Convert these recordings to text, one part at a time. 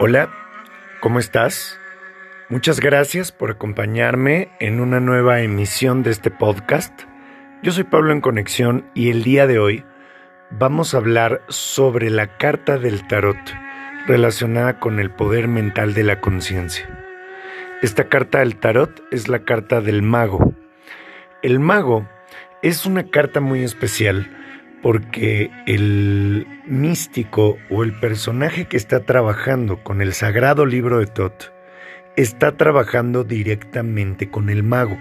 Hola, ¿cómo estás? Muchas gracias por acompañarme en una nueva emisión de este podcast. Yo soy Pablo en Conexión y el día de hoy vamos a hablar sobre la carta del tarot relacionada con el poder mental de la conciencia. Esta carta del tarot es la carta del mago. El mago es una carta muy especial porque el místico o el personaje que está trabajando con el sagrado libro de Tot está trabajando directamente con el mago.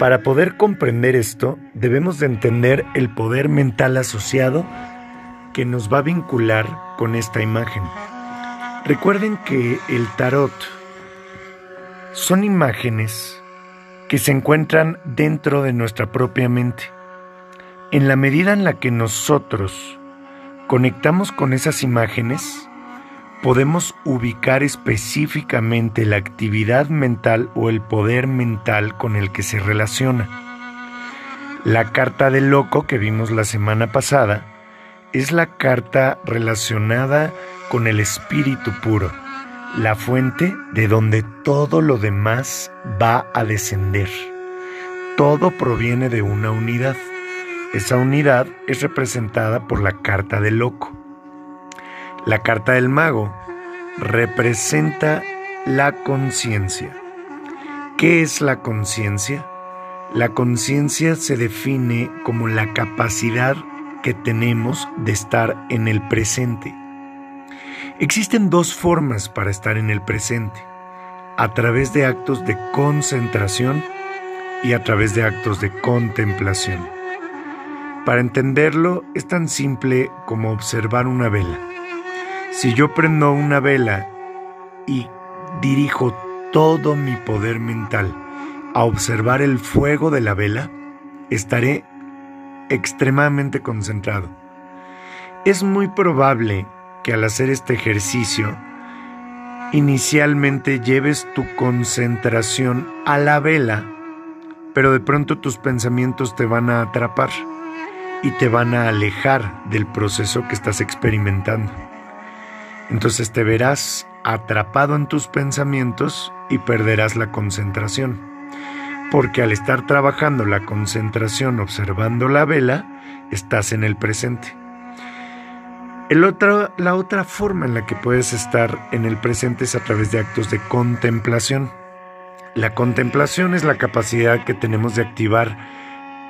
Para poder comprender esto, debemos de entender el poder mental asociado que nos va a vincular con esta imagen. Recuerden que el tarot son imágenes que se encuentran dentro de nuestra propia mente. En la medida en la que nosotros conectamos con esas imágenes, podemos ubicar específicamente la actividad mental o el poder mental con el que se relaciona. La carta del loco que vimos la semana pasada es la carta relacionada con el espíritu puro, la fuente de donde todo lo demás va a descender. Todo proviene de una unidad. Esa unidad es representada por la carta del loco. La carta del mago representa la conciencia. ¿Qué es la conciencia? La conciencia se define como la capacidad que tenemos de estar en el presente. Existen dos formas para estar en el presente, a través de actos de concentración y a través de actos de contemplación. Para entenderlo es tan simple como observar una vela. Si yo prendo una vela y dirijo todo mi poder mental a observar el fuego de la vela, estaré extremadamente concentrado. Es muy probable que al hacer este ejercicio, inicialmente lleves tu concentración a la vela, pero de pronto tus pensamientos te van a atrapar y te van a alejar del proceso que estás experimentando. Entonces te verás atrapado en tus pensamientos y perderás la concentración. Porque al estar trabajando la concentración observando la vela, estás en el presente. La otra forma en la que puedes estar en el presente es a través de actos de contemplación. La contemplación es la capacidad que tenemos de activar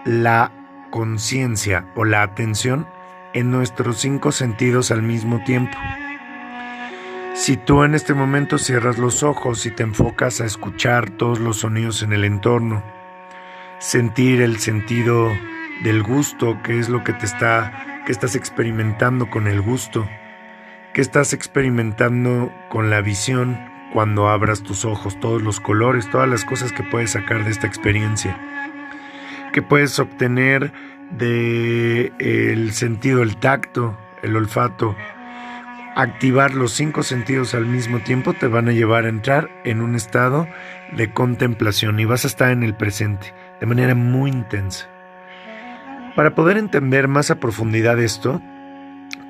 la conciencia o la atención en nuestros cinco sentidos al mismo tiempo. Si tú en este momento cierras los ojos y te enfocas a escuchar todos los sonidos en el entorno, sentir el sentido del gusto, que es lo que te está que estás experimentando con el gusto, que estás experimentando con la visión cuando abras tus ojos, todos los colores, todas las cosas que puedes sacar de esta experiencia que puedes obtener de el sentido del tacto, el olfato. Activar los cinco sentidos al mismo tiempo te van a llevar a entrar en un estado de contemplación y vas a estar en el presente de manera muy intensa. Para poder entender más a profundidad esto,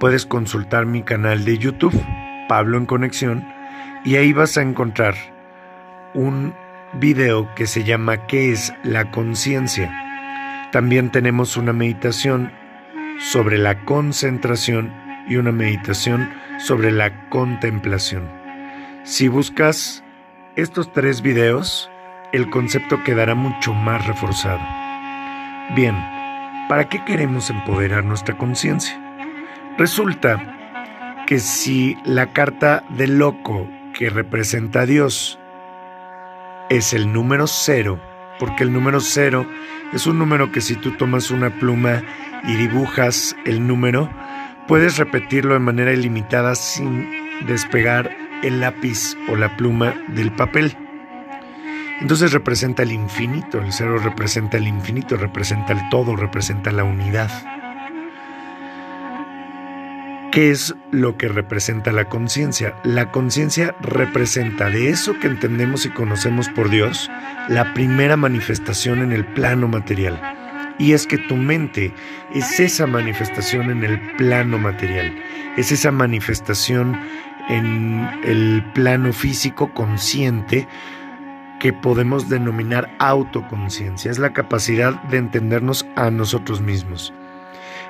puedes consultar mi canal de YouTube, Pablo en Conexión, y ahí vas a encontrar un video que se llama ¿Qué es la conciencia? También tenemos una meditación sobre la concentración y una meditación sobre la contemplación. Si buscas estos tres videos, el concepto quedará mucho más reforzado. Bien, ¿para qué queremos empoderar nuestra conciencia? Resulta que si la carta del loco que representa a Dios es el número cero, porque el número cero es un número que si tú tomas una pluma y dibujas el número, puedes repetirlo de manera ilimitada sin despegar el lápiz o la pluma del papel. Entonces representa el infinito, el cero representa el infinito, representa el todo, representa la unidad. ¿Qué es lo que representa la conciencia? La conciencia representa de eso que entendemos y conocemos por Dios la primera manifestación en el plano material. Y es que tu mente es esa manifestación en el plano material, es esa manifestación en el plano físico consciente que podemos denominar autoconciencia. Es la capacidad de entendernos a nosotros mismos.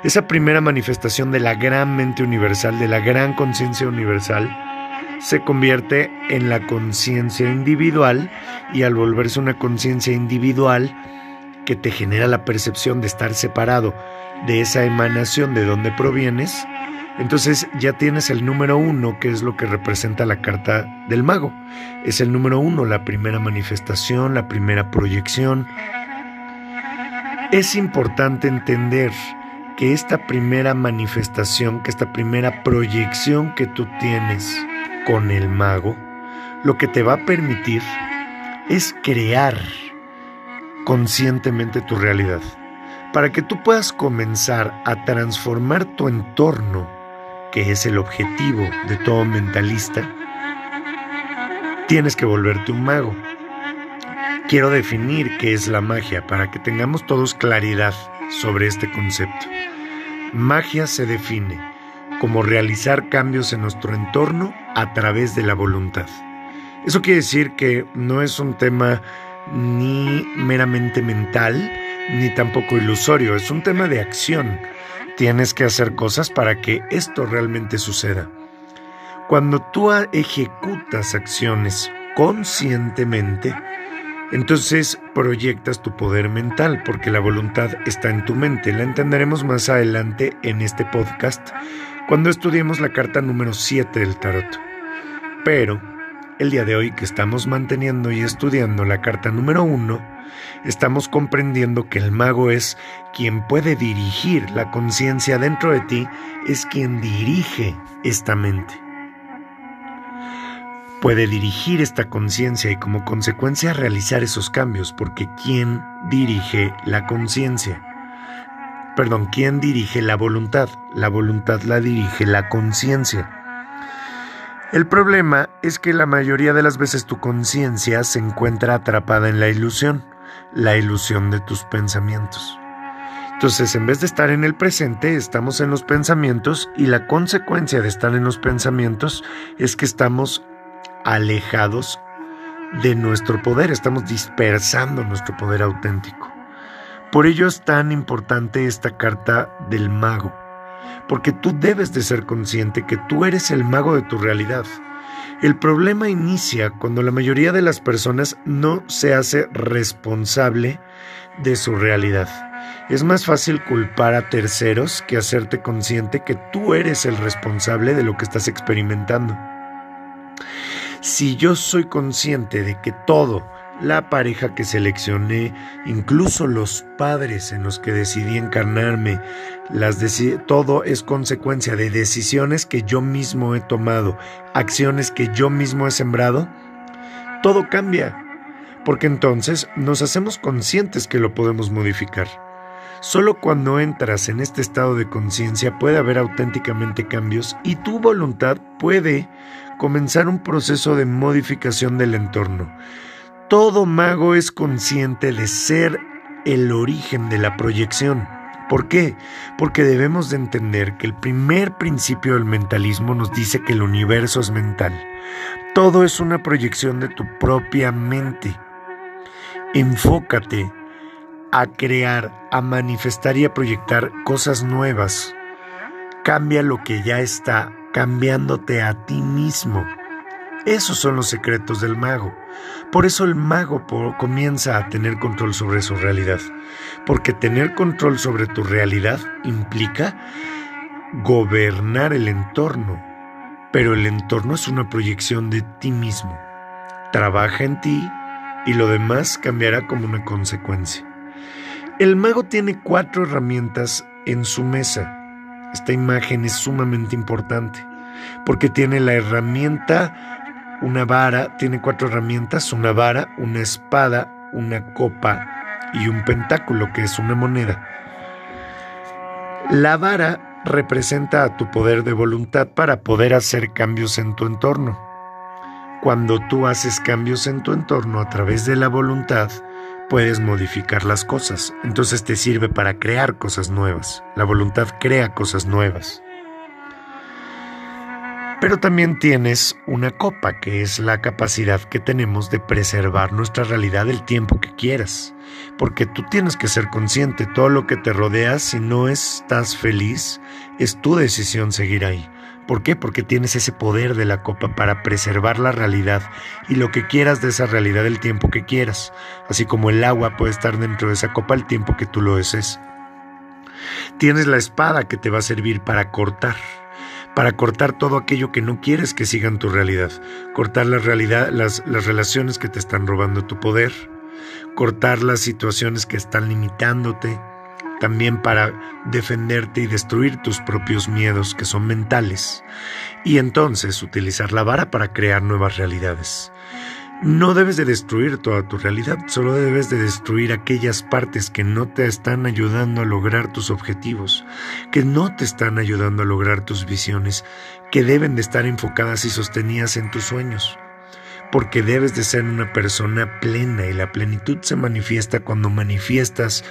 Esa primera manifestación de la gran mente universal, de la gran conciencia universal, se convierte en la conciencia individual y al volverse una conciencia individual que te genera la percepción de estar separado de esa emanación de donde provienes, entonces ya tienes el número uno, que es lo que representa la carta del mago. Es el número uno, la primera manifestación, la primera proyección. Es importante entender que esta primera manifestación, que esta primera proyección que tú tienes con el mago, lo que te va a permitir es crear conscientemente tu realidad. Para que tú puedas comenzar a transformar tu entorno, que es el objetivo de todo mentalista, tienes que volverte un mago. Quiero definir qué es la magia para que tengamos todos claridad sobre este concepto. Magia se define como realizar cambios en nuestro entorno a través de la voluntad. Eso quiere decir que no es un tema ni meramente mental, ni tampoco ilusorio, es un tema de acción. Tienes que hacer cosas para que esto realmente suceda. Cuando tú ejecutas acciones conscientemente, entonces proyectas tu poder mental porque la voluntad está en tu mente. La entenderemos más adelante en este podcast cuando estudiemos la carta número 7 del tarot. Pero el día de hoy que estamos manteniendo y estudiando la carta número uno, estamos comprendiendo que el mago es quien puede dirigir la conciencia dentro de ti, es quien dirige esta mente. Puede dirigir esta conciencia y como consecuencia realizar esos cambios, porque quien dirige la conciencia, perdón, quien dirige la voluntad, la voluntad la dirige la conciencia. El problema es que la mayoría de las veces tu conciencia se encuentra atrapada en la ilusión, la ilusión de tus pensamientos. Entonces, en vez de estar en el presente, estamos en los pensamientos y la consecuencia de estar en los pensamientos es que estamos alejados de nuestro poder, estamos dispersando nuestro poder auténtico. Por ello es tan importante esta carta del mago porque tú debes de ser consciente que tú eres el mago de tu realidad. El problema inicia cuando la mayoría de las personas no se hace responsable de su realidad. Es más fácil culpar a terceros que hacerte consciente que tú eres el responsable de lo que estás experimentando. Si yo soy consciente de que todo, la pareja que seleccioné, incluso los padres en los que decidí encarnarme, las todo es consecuencia de decisiones que yo mismo he tomado, acciones que yo mismo he sembrado, todo cambia, porque entonces nos hacemos conscientes que lo podemos modificar. Solo cuando entras en este estado de conciencia puede haber auténticamente cambios y tu voluntad puede comenzar un proceso de modificación del entorno. Todo mago es consciente de ser el origen de la proyección. ¿Por qué? Porque debemos de entender que el primer principio del mentalismo nos dice que el universo es mental. Todo es una proyección de tu propia mente. Enfócate a crear, a manifestar y a proyectar cosas nuevas. Cambia lo que ya está, cambiándote a ti mismo. Esos son los secretos del mago. Por eso el mago comienza a tener control sobre su realidad. Porque tener control sobre tu realidad implica gobernar el entorno. Pero el entorno es una proyección de ti mismo. Trabaja en ti y lo demás cambiará como una consecuencia. El mago tiene cuatro herramientas en su mesa. Esta imagen es sumamente importante porque tiene la herramienta una vara, tiene cuatro herramientas, una vara, una espada, una copa y un pentáculo, que es una moneda. La vara representa a tu poder de voluntad para poder hacer cambios en tu entorno. Cuando tú haces cambios en tu entorno a través de la voluntad, puedes modificar las cosas. Entonces te sirve para crear cosas nuevas. La voluntad crea cosas nuevas. Pero también tienes una copa, que es la capacidad que tenemos de preservar nuestra realidad el tiempo que quieras. Porque tú tienes que ser consciente, todo lo que te rodea, si no estás feliz, es tu decisión seguir ahí. ¿Por qué? Porque tienes ese poder de la copa para preservar la realidad y lo que quieras de esa realidad el tiempo que quieras, así como el agua puede estar dentro de esa copa el tiempo que tú lo desees. Tienes la espada que te va a servir para cortar, para cortar todo aquello que no quieres que siga en tu realidad, cortar las, las relaciones que te están robando tu poder, cortar las situaciones que están limitándote, también para defenderte y destruir tus propios miedos que son mentales, y entonces utilizar la vara para crear nuevas realidades. No debes de destruir toda tu realidad, solo debes de destruir aquellas partes que no te están ayudando a lograr tus objetivos, que no te están ayudando a lograr tus visiones, que deben de estar enfocadas y sostenidas en tus sueños. Porque debes de ser una persona plena y la plenitud se manifiesta cuando manifiestas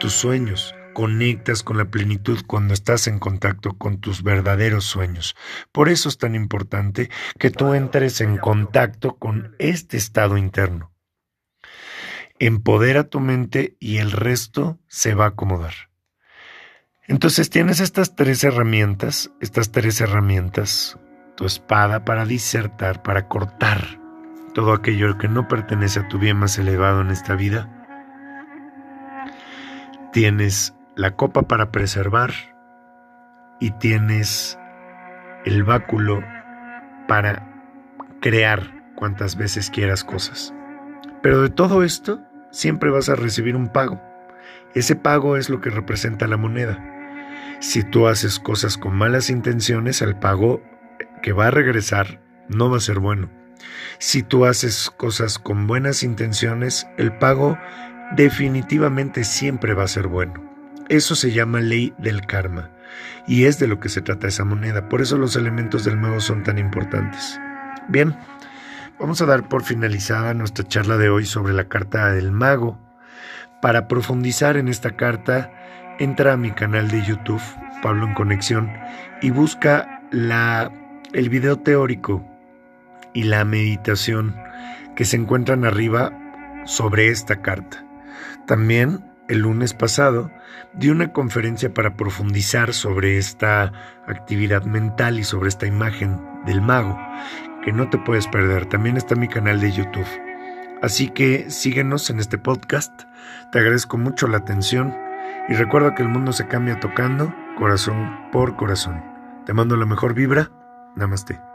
tus sueños, conectas con la plenitud cuando estás en contacto con tus verdaderos sueños. Por eso es tan importante que tú entres en contacto con este estado interno. Empodera tu mente y el resto se va a acomodar. Entonces tienes estas tres herramientas, estas tres herramientas, tu espada para disertar, para cortar todo aquello que no pertenece a tu bien más elevado en esta vida tienes la copa para preservar y tienes el báculo para crear cuantas veces quieras cosas. Pero de todo esto siempre vas a recibir un pago. Ese pago es lo que representa la moneda. Si tú haces cosas con malas intenciones, el pago que va a regresar no va a ser bueno. Si tú haces cosas con buenas intenciones, el pago definitivamente siempre va a ser bueno. Eso se llama ley del karma y es de lo que se trata esa moneda. Por eso los elementos del mago son tan importantes. Bien, vamos a dar por finalizada nuestra charla de hoy sobre la carta del mago. Para profundizar en esta carta, entra a mi canal de YouTube, Pablo en Conexión, y busca la, el video teórico y la meditación que se encuentran arriba sobre esta carta. También el lunes pasado di una conferencia para profundizar sobre esta actividad mental y sobre esta imagen del mago, que no te puedes perder. También está mi canal de YouTube. Así que síguenos en este podcast. Te agradezco mucho la atención y recuerda que el mundo se cambia tocando corazón por corazón. Te mando la mejor vibra. Namaste.